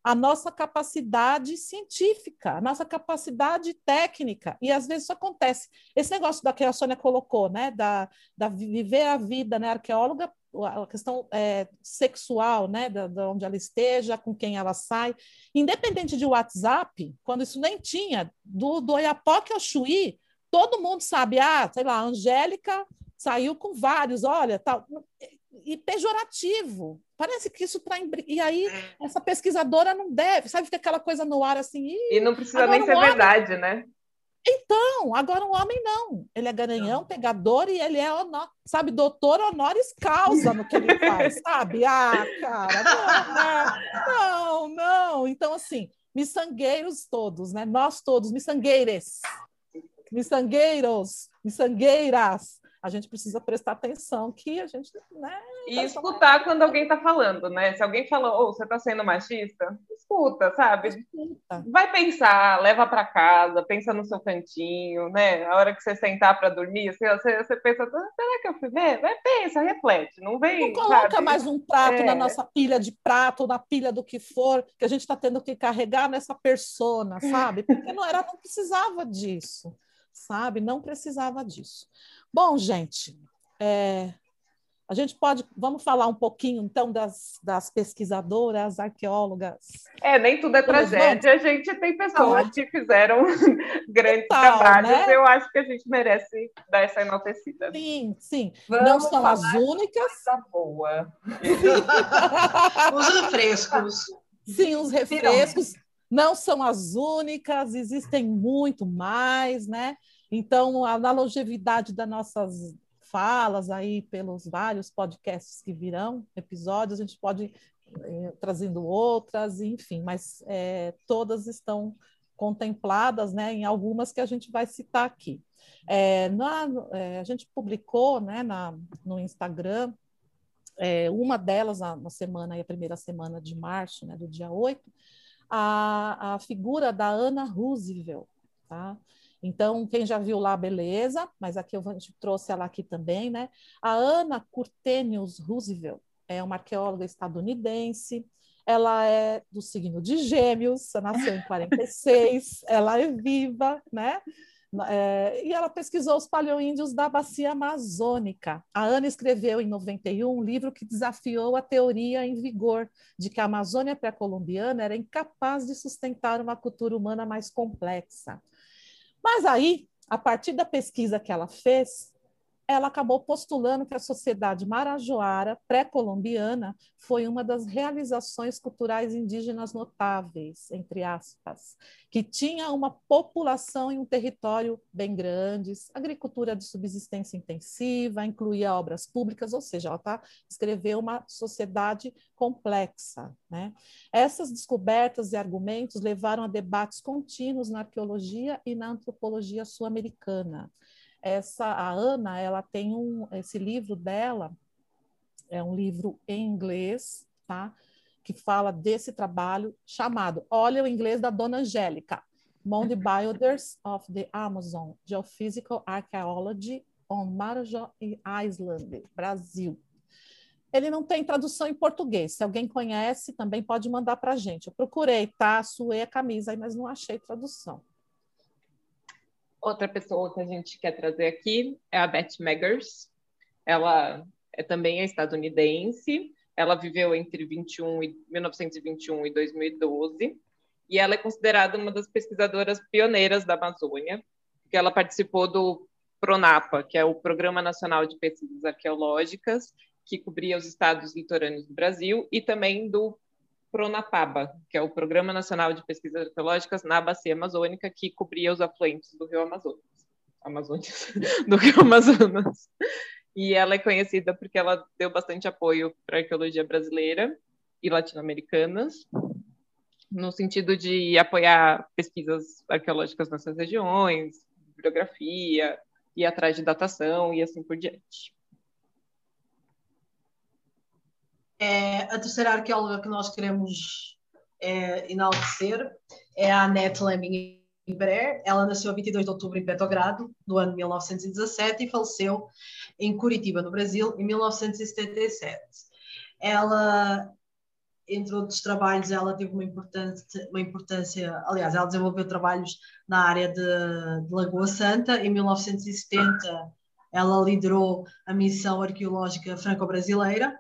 a nossa capacidade científica, a nossa capacidade técnica. E às vezes isso acontece. Esse negócio da que a Sônia colocou, né, da, da viver a vida, né, arqueóloga a questão é, sexual, né, de, de, onde ela esteja, com quem ela sai, independente de WhatsApp, quando isso nem tinha, do, do Oiapoque ao Chuí, todo mundo sabe, ah, sei lá, a Angélica saiu com vários, olha, tal, e pejorativo. Parece que isso para e aí essa pesquisadora não deve, sabe, fica aquela coisa no ar assim. E não precisa nem ser verdade, né? Então, agora um homem não. Ele é garanhão, não. pegador e ele é, honor, sabe, doutor honoris causa no que ele faz, sabe? Ah, cara, não, né? não, não. Então, assim, miçangueiros todos, né? Nós todos, miçangueires, miçangueiros, miçangueiras, a gente precisa prestar atenção que a gente. Né, e tá escutar quando alguém está falando, né? Se alguém falou, oh, você está sendo machista, escuta, sabe? Escuta. Vai pensar, leva para casa, pensa no seu cantinho, né? A hora que você sentar para dormir, você, você, você, pensa, ah, será que eu fui ver? Vai, pensa, reflete, não vem. Não coloca sabe? mais um prato é. na nossa pilha de prato, na pilha do que for, que a gente está tendo que carregar nessa persona, sabe? Porque não era, não precisava disso, sabe? Não precisava disso. Bom, gente, é, a gente pode, vamos falar um pouquinho então das, das pesquisadoras, arqueólogas. É, nem tudo é tragédia. A gente tem pessoas que fizeram [LAUGHS] grandes Total, trabalhos. Né? Eu acho que a gente merece dar essa enaltecida. Sim, sim. Vamos Não são as únicas. boa. [LAUGHS] os refrescos. Sim, os refrescos. Não são as únicas, existem muito mais, né? Então, na longevidade das nossas falas aí pelos vários podcasts que virão, episódios, a gente pode eh, trazendo outras, enfim, mas é, todas estão contempladas, né, em algumas que a gente vai citar aqui. É, na, é, a gente publicou, né, na, no Instagram, é, uma delas na, na, semana, a primeira semana de março, né, do dia 8, a, a figura da Ana Roosevelt, tá? Então, quem já viu lá, beleza, mas aqui eu trouxe ela aqui também, né? A Ana Curtenius Roosevelt é uma arqueóloga estadunidense, ela é do signo de Gêmeos, nasceu em [LAUGHS] 46, ela é viva, né? É, e ela pesquisou os paleoíndios da bacia amazônica. A Ana escreveu em 91 um livro que desafiou a teoria em vigor de que a Amazônia pré-colombiana era incapaz de sustentar uma cultura humana mais complexa. Mas aí, a partir da pesquisa que ela fez, ela acabou postulando que a sociedade marajoara pré-colombiana foi uma das realizações culturais indígenas notáveis, entre aspas, que tinha uma população em um território bem grande, agricultura de subsistência intensiva, incluía obras públicas, ou seja, ela tá, escreveu uma sociedade complexa. Né? Essas descobertas e argumentos levaram a debates contínuos na arqueologia e na antropologia sul-americana essa a Ana, ela tem um esse livro dela é um livro em inglês, tá? Que fala desse trabalho chamado, olha o inglês da Dona Angélica, Mound Builders of the Amazon, Geophysical Archaeology on Marajó Island, Brasil. Ele não tem tradução em português. Se alguém conhece, também pode mandar para a gente. Eu procurei, tá? Suei a camisa aí, mas não achei tradução. Outra pessoa que a gente quer trazer aqui é a Beth Meggers. Ela é também é estadunidense. Ela viveu entre 21 e 1921 e 2012 e ela é considerada uma das pesquisadoras pioneiras da Amazônia, porque ela participou do Pronapa, que é o Programa Nacional de Pesquisas Arqueológicas, que cobria os estados litorâneos do Brasil, e também do Pronapaba, que é o Programa Nacional de Pesquisas Arqueológicas na Bacia Amazônica, que cobria os afluentes do Rio Amazonas. Amazônias, [LAUGHS] do Rio Amazonas. E ela é conhecida porque ela deu bastante apoio para a arqueologia brasileira e latino-americanas, no sentido de apoiar pesquisas arqueológicas nessas regiões, bibliografia, ir atrás de datação e assim por diante. É, a terceira arqueóloga que nós queremos é, enaltecer é a Annette Lemming Imbrer. Ela nasceu a 22 de outubro em Petrogrado, no ano de 1917, e faleceu em Curitiba, no Brasil, em 1977. Ela, entre outros trabalhos, ela teve uma, importante, uma importância, aliás, ela desenvolveu trabalhos na área de, de Lagoa Santa. Em 1970, ela liderou a missão arqueológica franco-brasileira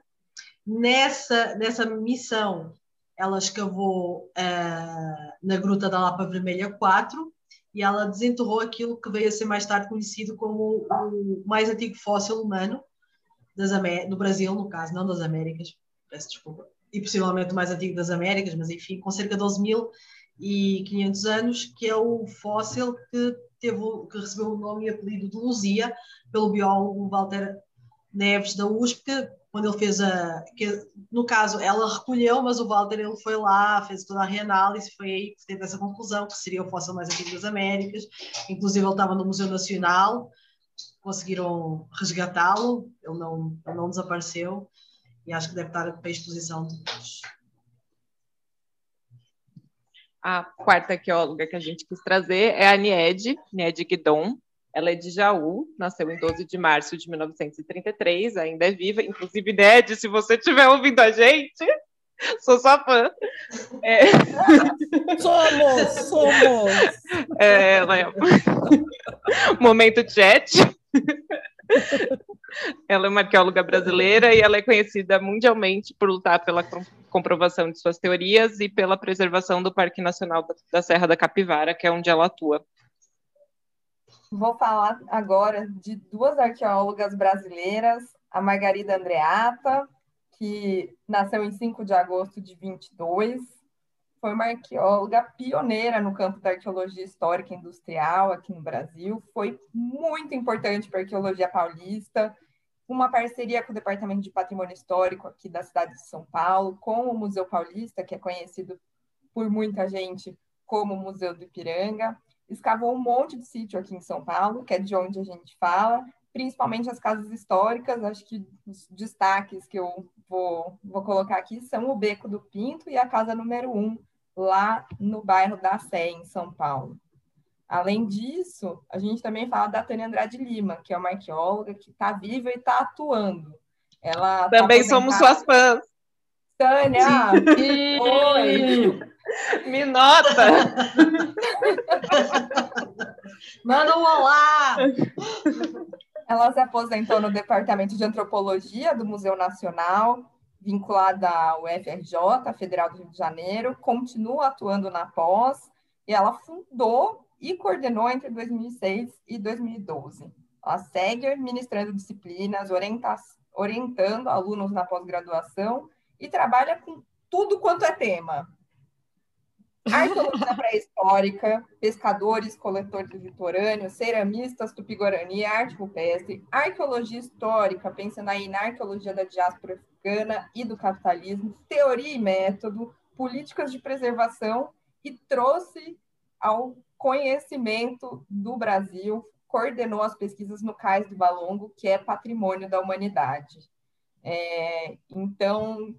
Nessa, nessa missão, ela escavou uh, na Gruta da Lapa Vermelha 4 e ela desenterrou aquilo que veio a ser mais tarde conhecido como o mais antigo fóssil humano das no Brasil, no caso, não das Américas, peço desculpa, e possivelmente o mais antigo das Américas, mas enfim, com cerca de 12.500 anos, que é o fóssil que, teve, que recebeu o nome e apelido de Luzia, pelo biólogo Walter Neves da USP, que quando ele fez a. Que, no caso, ela recolheu, mas o Walter ele foi lá, fez toda a reanálise, foi aí que teve essa conclusão, que seria o fóssil mais antigo das Américas. Inclusive, ele estava no Museu Nacional, conseguiram resgatá-lo, ele não, ele não desapareceu, e acho que deve estar para exposição depois. A quarta arqueóloga que a gente quis trazer é a Niede, Niede Guidon. Ela é de Jaú, nasceu em 12 de março de 1933, ainda é viva. Inclusive, Ned, se você estiver ouvindo a gente, sou sua fã. É... Somos, somos. É, ela é... Momento chat. Ela é uma arqueóloga brasileira e ela é conhecida mundialmente por lutar pela comprovação de suas teorias e pela preservação do Parque Nacional da Serra da Capivara, que é onde ela atua. Vou falar agora de duas arqueólogas brasileiras, a Margarida Andreata, que nasceu em 5 de agosto de 22, foi uma arqueóloga pioneira no campo da arqueologia histórica industrial aqui no Brasil, foi muito importante para a arqueologia paulista, uma parceria com o Departamento de Patrimônio Histórico aqui da cidade de São Paulo, com o Museu Paulista, que é conhecido por muita gente como Museu do Ipiranga, escavou um monte de sítio aqui em São Paulo, que é de onde a gente fala, principalmente as casas históricas. Acho que os destaques que eu vou, vou colocar aqui são o Beco do Pinto e a casa número 1, um, lá no bairro da Sé, em São Paulo. Além disso, a gente também fala da Tânia Andrade Lima, que é uma arqueóloga que está viva e está atuando. Ela tá também tá somos suas fãs. Tânia! Oi! [LAUGHS] [LAUGHS] Me nota! Manda um olá! Ela se aposentou no Departamento de Antropologia do Museu Nacional, vinculada ao FRJ, a Federal do Rio de Janeiro, continua atuando na pós, e ela fundou e coordenou entre 2006 e 2012 Ela segue ministrando disciplinas, orienta orientando alunos na pós-graduação e trabalha com tudo quanto é tema. Arqueologia pré-histórica, pescadores, coletores litorâneos, ceramistas, tupi-guarani, arte rupestre, arqueologia histórica, pensando aí na arqueologia da diáspora africana e do capitalismo, teoria e método, políticas de preservação e trouxe ao conhecimento do Brasil, coordenou as pesquisas no Cais do Balongo, que é patrimônio da humanidade. É, então,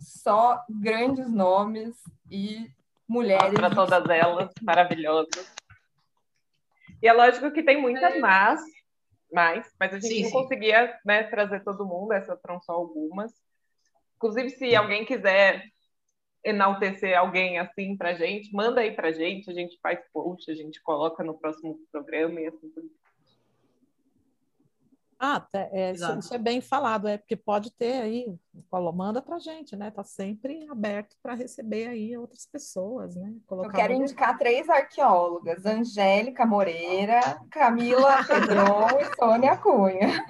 só grandes nomes e mulheres. Para todas elas, [LAUGHS] maravilhosas. E é lógico que tem muitas é. mais, mais, mas a gente sim, não sim. conseguia né, trazer todo mundo, essas foram só algumas. Inclusive, se alguém quiser enaltecer alguém assim para gente, manda aí para gente, a gente faz post, a gente coloca no próximo programa e assim por ah, é, isso, isso, é bem falado, é porque pode ter aí, manda para a gente, né? Está sempre aberto para receber aí outras pessoas, né? Colocar Eu quero indicar três arqueólogas: Angélica Moreira, Camila [LAUGHS] Pedron e Sônia Cunha.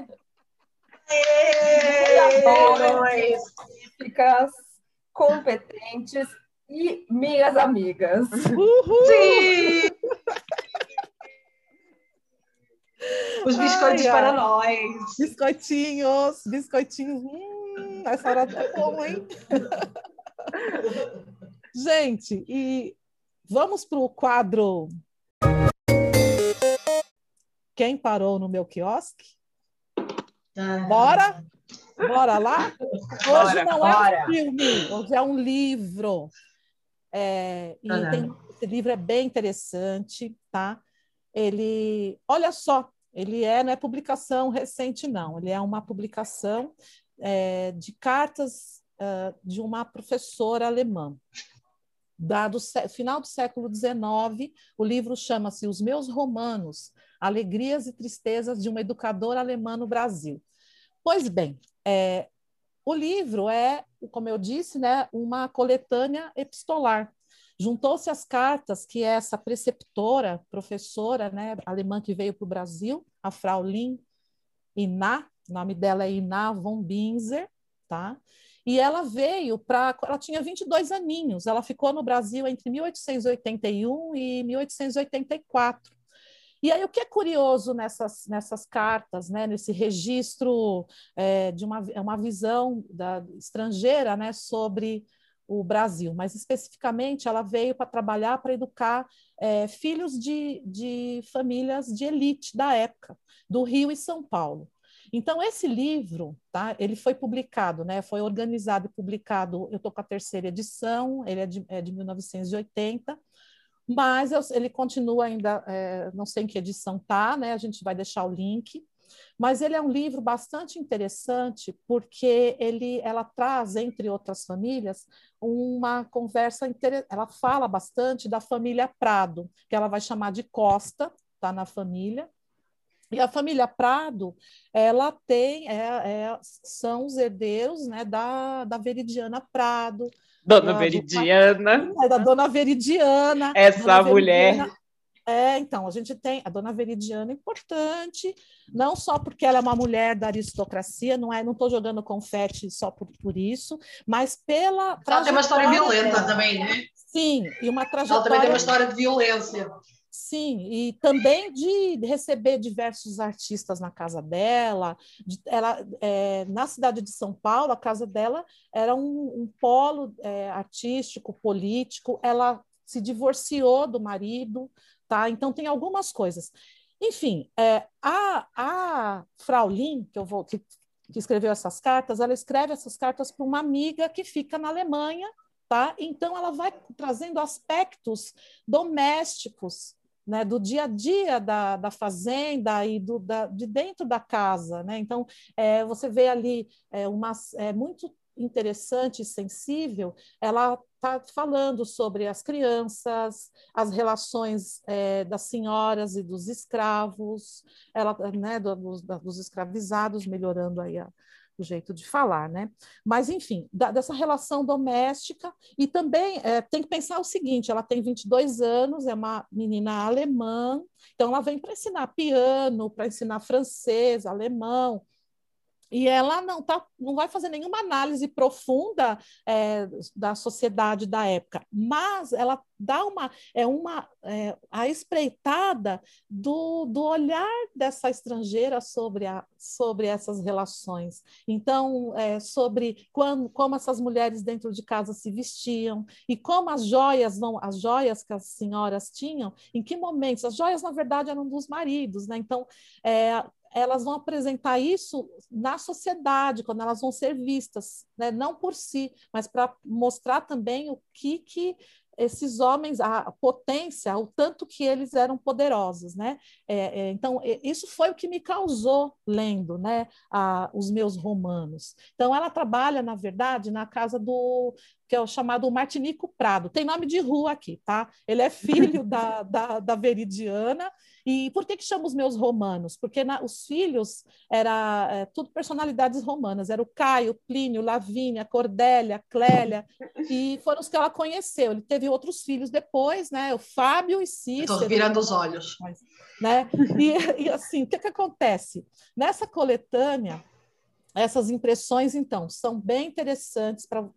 Científicas, competentes e minhas amigas. Uhul! Sim! Os biscoitos ai, para ai. nós. Biscoitinhos, biscoitinhos. Hum, essa hora é bom, hein? [LAUGHS] Gente, e vamos para o quadro. Quem parou no meu quiosque? Ah. Bora? Bora lá? Hoje bora, não bora. é um filme, hoje é um livro. É, e ah, tem, esse livro é bem interessante, tá? Ele, olha só, ele é, não é publicação recente, não, ele é uma publicação é, de cartas uh, de uma professora alemã. Dado final do século XIX, o livro chama-se Os Meus Romanos, Alegrias e Tristezas de uma Educadora Alemã no Brasil. Pois bem, é, o livro é, como eu disse, né, uma coletânea epistolar Juntou-se as cartas que essa preceptora, professora né, alemã que veio para o Brasil, a Frau Lin Iná, o nome dela é Iná von Binzer, tá? E ela veio para. Ela tinha 22 aninhos, ela ficou no Brasil entre 1881 e 1884. E aí, o que é curioso nessas, nessas cartas, né, nesse registro é, de uma, é uma visão da, estrangeira né, sobre o Brasil, mas especificamente ela veio para trabalhar para educar é, filhos de, de famílias de elite da época, do Rio e São Paulo. Então, esse livro, tá, ele foi publicado, né, foi organizado e publicado, eu estou com a terceira edição, ele é de, é de 1980, mas eu, ele continua ainda, é, não sei em que edição está, né, a gente vai deixar o link, mas ele é um livro bastante interessante porque ele, ela traz, entre outras famílias, uma conversa ela fala bastante da família Prado, que ela vai chamar de Costa, tá na família. E a família Prado, ela tem, é, é, são os herdeiros né, da, da Veridiana Prado. Dona da, Veridiana. Do, é, da Dona Veridiana. Essa Dona mulher. Veridiana, é, então, a gente tem a dona Veridiana importante, não só porque ela é uma mulher da aristocracia, não é, não estou jogando confete só por, por isso, mas pela. Ela tem uma história violenta dela. também, né? Sim, e uma trajetória. Ela também tem uma história de violência. Sim, e também de receber diversos artistas na casa dela. De, ela, é, na cidade de São Paulo, a casa dela era um, um polo é, artístico, político. Ela se divorciou do marido, tá? Então tem algumas coisas. Enfim, é, a, a Fraulin, que eu vou que, que escreveu essas cartas, ela escreve essas cartas para uma amiga que fica na Alemanha, tá? Então ela vai trazendo aspectos domésticos, né, do dia a dia da, da fazenda e do, da, de dentro da casa, né? Então é, você vê ali é, uma, é muito interessante e sensível, ela está falando sobre as crianças, as relações é, das senhoras e dos escravos, ela, né, dos, dos escravizados, melhorando aí a, o jeito de falar, né? Mas, enfim, da, dessa relação doméstica, e também é, tem que pensar o seguinte: ela tem 22 anos, é uma menina alemã, então ela vem para ensinar piano, para ensinar francês, alemão, e ela não, tá, não vai fazer nenhuma análise profunda é, da sociedade da época, mas ela dá uma, é uma é, a espreitada do, do olhar dessa estrangeira sobre, a, sobre essas relações. Então, é, sobre quando, como essas mulheres dentro de casa se vestiam e como as joias vão, as joias que as senhoras tinham, em que momentos, as joias, na verdade, eram dos maridos, né? Então, é, elas vão apresentar isso na sociedade, quando elas vão ser vistas, né? não por si, mas para mostrar também o que, que esses homens, a potência, o tanto que eles eram poderosos, né? É, é, então, isso foi o que me causou lendo, né? A, os meus romanos. Então, ela trabalha, na verdade, na casa do que é o chamado Martinico Prado. Tem nome de rua aqui, tá? Ele é filho [LAUGHS] da, da, da Veridiana e por que, que chama os meus romanos? Porque na, os filhos era é, tudo personalidades romanas. Era o Caio, Plínio, Lavínia, Cordélia, Clélia, e foram os que ela conheceu. Ele teve outros filhos depois, né? O Fábio e Cícero. Estou virando os olhos. Né? E, e assim, o que, que acontece? Nessa coletânea, essas impressões, então, são bem interessantes para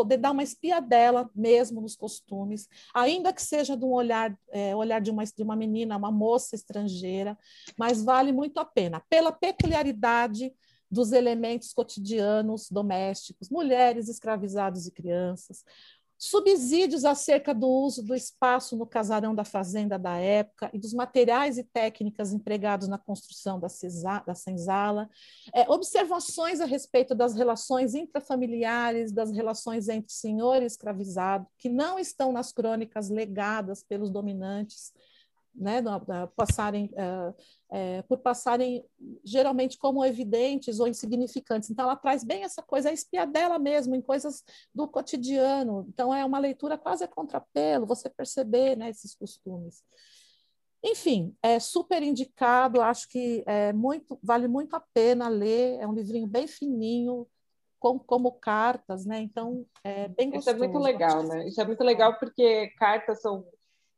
poder dar uma espiadela mesmo nos costumes, ainda que seja de um olhar, é, olhar de uma, de uma menina, uma moça estrangeira, mas vale muito a pena, pela peculiaridade dos elementos cotidianos domésticos, mulheres, escravizados e crianças, subsídios acerca do uso do espaço no casarão da fazenda da época e dos materiais e técnicas empregados na construção da, da senzala, é, observações a respeito das relações intrafamiliares, das relações entre senhor e escravizado, que não estão nas crônicas legadas pelos dominantes, né, passarem, é, por passarem geralmente como evidentes ou insignificantes. Então, ela traz bem essa coisa, a espiadela mesmo, em coisas do cotidiano. Então, é uma leitura quase a contrapelo, você perceber né, esses costumes. Enfim, é super indicado, acho que é muito, vale muito a pena ler, é um livrinho bem fininho, com, como cartas, né? Então, é bem gostoso. Isso é muito legal, né? Isso é muito legal porque cartas são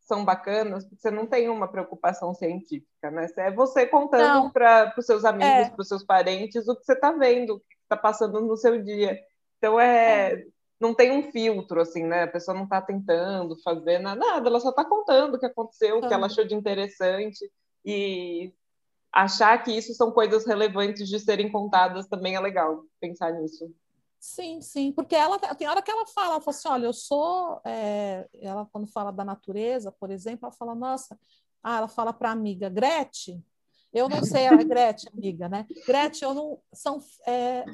são bacanas, porque você não tem uma preocupação científica, né? É você contando para os seus amigos, é. para os seus parentes, o que você está vendo, o que está passando no seu dia. Então é, é, não tem um filtro, assim, né? A pessoa não está tentando fazer nada, ela só está contando o que aconteceu, o que ela achou de interessante. E achar que isso são coisas relevantes de serem contadas também é legal pensar nisso. Sim, sim, porque ela tem hora que ela fala, ela fala assim, olha, eu sou, é, ela quando fala da natureza, por exemplo, ela fala, nossa, ah, ela fala para a amiga Gretchen, eu não sei a Gretchen, amiga, né? Gretchen, eu não são é,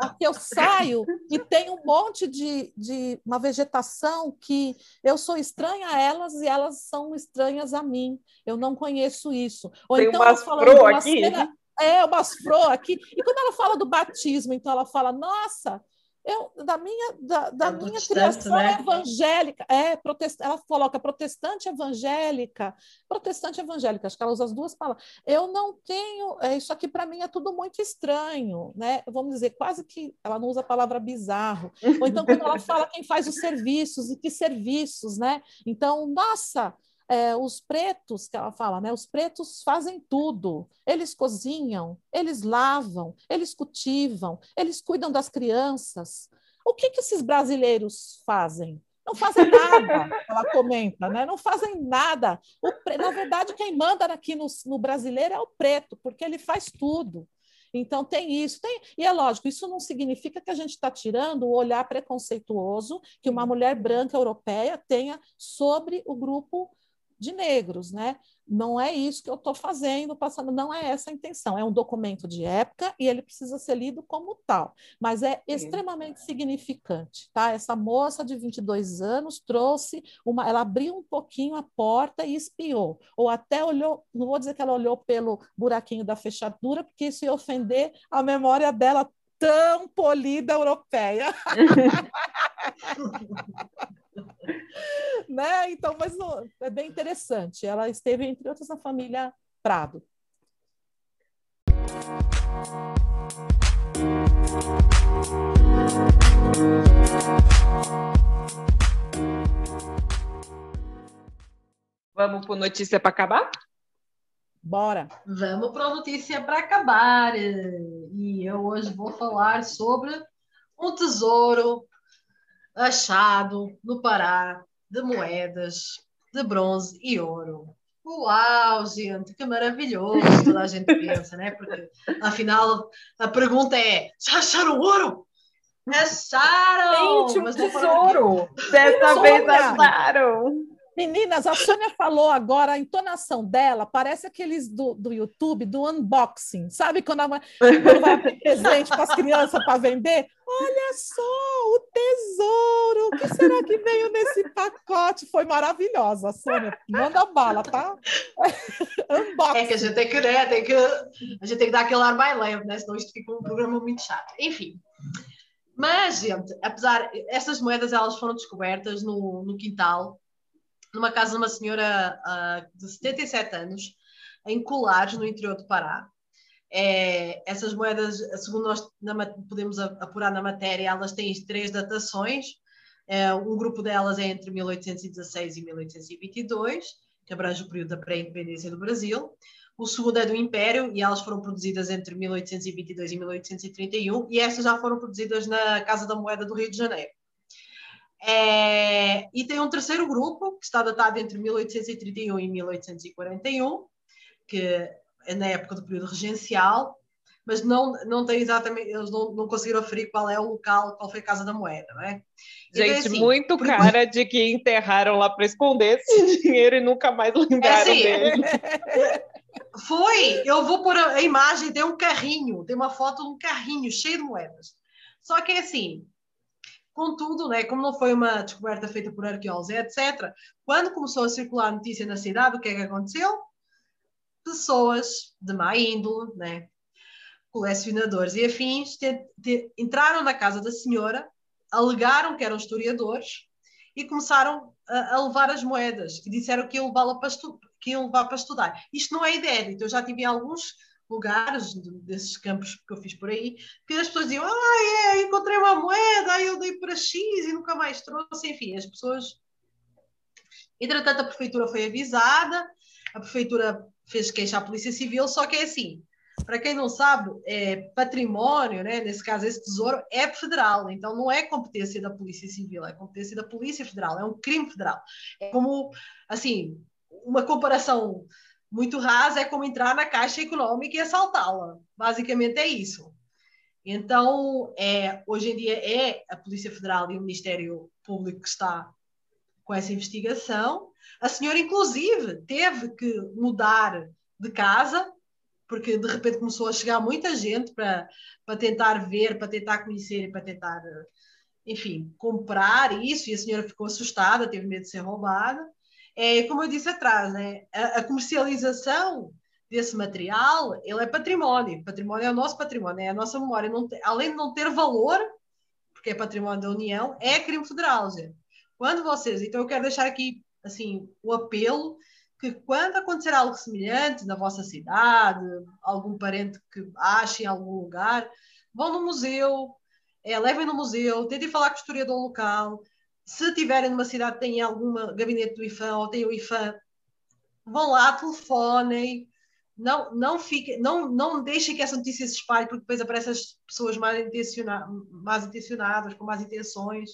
aqui eu saio e tem um monte de, de uma vegetação que eu sou estranha a elas e elas são estranhas a mim. Eu não conheço isso. Ou tem então umas pro aqui. Cena, é, umas flores aqui. E quando ela fala do batismo, então ela fala, nossa, eu, da minha, da, da é minha criação né? evangélica, é, protest, ela coloca protestante evangélica, protestante evangélica, acho que ela usa as duas palavras. Eu não tenho, é, isso aqui para mim é tudo muito estranho, né? Vamos dizer, quase que ela não usa a palavra bizarro. Ou então quando ela fala quem faz os serviços e que serviços, né? Então, nossa, é, os pretos, que ela fala, né? Os pretos fazem tudo. Eles cozinham, eles lavam, eles cultivam, eles cuidam das crianças. O que, que esses brasileiros fazem? Não fazem nada, [LAUGHS] ela comenta, né? Não fazem nada. Pre... Na verdade, quem manda aqui no, no brasileiro é o preto, porque ele faz tudo. Então, tem isso. Tem... E é lógico, isso não significa que a gente está tirando o olhar preconceituoso que uma mulher branca europeia tenha sobre o grupo de negros, né? Não é isso que eu estou fazendo, passando, não é essa a intenção. É um documento de época e ele precisa ser lido como tal, mas é extremamente significante, tá? Essa moça de 22 anos trouxe uma, ela abriu um pouquinho a porta e espiou, ou até olhou, não vou dizer que ela olhou pelo buraquinho da fechadura, porque isso ia ofender a memória dela tão polida europeia. [LAUGHS] [LAUGHS] né? Então, mas não, é bem interessante. Ela esteve, entre outras, na família Prado. Vamos para notícia para acabar? Bora. Vamos para a notícia para acabar. E eu hoje vou falar sobre um tesouro achado no Pará de moedas de bronze e ouro. Uau, gente, que maravilhoso! Toda a gente pensa, né? Porque afinal a pergunta é: já acharam ouro? Acharam! Gente, um tesouro! Dessa vez acharam! Meninas, a Sônia falou agora, a entonação dela parece aqueles do, do YouTube, do unboxing. Sabe quando, a, quando vai abrir presente para as crianças para vender? Olha só, o tesouro! O que será que veio nesse pacote? Foi maravilhosa, Sônia. Manda bala, tá? unboxing. [LAUGHS] É que a gente tem que, né, tem que, a gente tem que dar aquele ar mais leve, né? Senão isto fica um programa muito chato. Enfim. Mas, gente, apesar, essas moedas elas foram descobertas no, no quintal numa casa de uma senhora uh, de 77 anos, em Colares, no interior do Pará. É, essas moedas, segundo nós na, podemos apurar na matéria, elas têm três datações. É, um grupo delas é entre 1816 e 1822, que abrange o período da pré-independência do Brasil. O segundo é do Império, e elas foram produzidas entre 1822 e 1831, e estas já foram produzidas na Casa da Moeda do Rio de Janeiro. É, e tem um terceiro grupo, que está datado entre 1831 e 1841, que é na época do período regencial, mas não, não tem exatamente, eles não, não conseguiram aferir qual é o local, qual foi a casa da moeda, não é? Então, Gente, assim, muito cara de que enterraram lá para esconder esse [LAUGHS] dinheiro e nunca mais lembraram é assim, dele. [LAUGHS] Foi, eu vou pôr a, a imagem, tem um carrinho, tem uma foto de um carrinho cheio de moedas. Só que é assim, Contudo, né, como não foi uma descoberta feita por arqueólogos, etc., quando começou a circular a notícia na cidade, o que é que aconteceu? Pessoas de má índole, né, colecionadores e afins, te, te, entraram na casa da senhora, alegaram que eram historiadores e começaram a, a levar as moedas e disseram que iam, para que iam levar para estudar. Isto não é inédito, eu já tive alguns lugares desses campos que eu fiz por aí, que as pessoas diziam, ah, é, encontrei uma moeda, aí eu dei para X e nunca mais trouxe, enfim, as pessoas... Entretanto, a prefeitura foi avisada, a prefeitura fez queixa à Polícia Civil, só que é assim, para quem não sabe, é, património, né, nesse caso esse tesouro, é federal, então não é competência da Polícia Civil, é competência da Polícia Federal, é um crime federal. É como, assim, uma comparação muito rasa é como entrar na Caixa Econômica e assaltá-la. Basicamente é isso. Então, é, hoje em dia é a Polícia Federal e o Ministério Público que está com essa investigação. A senhora, inclusive, teve que mudar de casa, porque de repente começou a chegar muita gente para, para tentar ver, para tentar conhecer e para tentar, enfim, comprar isso, e a senhora ficou assustada, teve medo de ser roubada é como eu disse atrás, né? a, a comercialização desse material, ele é património. Património é o nosso património, é a nossa memória. Tem, além de não ter valor, porque é património da União, é crime federal. Quando vocês, então eu quero deixar aqui assim o apelo que quando acontecer algo semelhante na vossa cidade, algum parente que ache em algum lugar, vão no museu, é, levem no museu, tentem falar com o historiador local, se tiverem numa cidade que tem algum gabinete do IFAM ou tem o IFAM, vão lá, telefonem, não, não, fique, não, não deixem que essa notícia se espalhe, porque depois aparecem as pessoas mal, intenciona, mais intencionadas, com más intenções.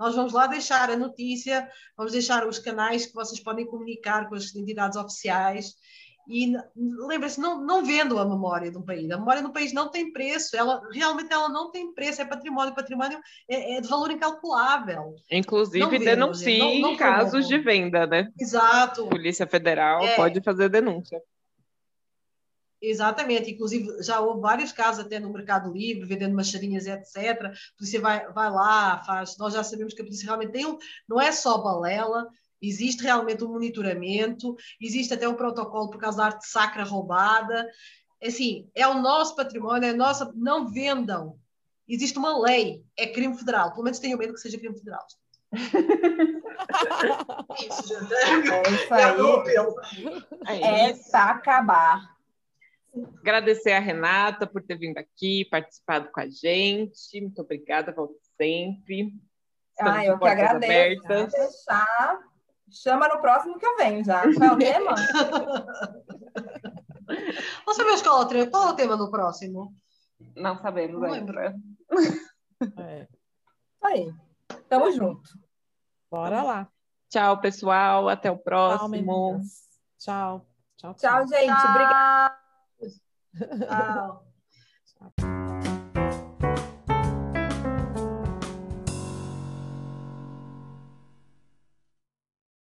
Nós vamos lá deixar a notícia, vamos deixar os canais que vocês podem comunicar com as entidades oficiais e lembre-se, não, não vendo a memória de um país. A memória do país não tem preço, ela realmente ela não tem preço, é património, património é, é de valor incalculável. Inclusive, denuncie casos de venda, né? Exato. Polícia Federal é, pode fazer denúncia. Exatamente, inclusive já houve vários casos até no Mercado Livre, vendendo machadinhas, etc. A polícia vai, vai lá, faz. Nós já sabemos que a polícia realmente tem um, não é só balela, Existe realmente um monitoramento, existe até um protocolo por causa da arte sacra roubada. Assim, é o nosso património, é a nossa. Não vendam. Existe uma lei, é crime federal. Pelo menos tenho medo que seja crime federal. [LAUGHS] isso, gente. É isso aí. É, é para acabar. Agradecer a Renata por ter vindo aqui, participado com a gente. Muito obrigada, volto sempre. Estamos ah, eu que agradeço. Abertas. Chama no próximo que eu venho já. Qual é o tema? [LAUGHS] Você sabe a escola Qual é o tema do próximo? Não sabemos Não lembro. [LAUGHS] É. Aí. Tamo junto. Bora lá. Tchau, pessoal. Até o próximo. Tchau. Tchau, tchau. Tchau, gente. [LAUGHS] Tchau. Obrigada. Tchau.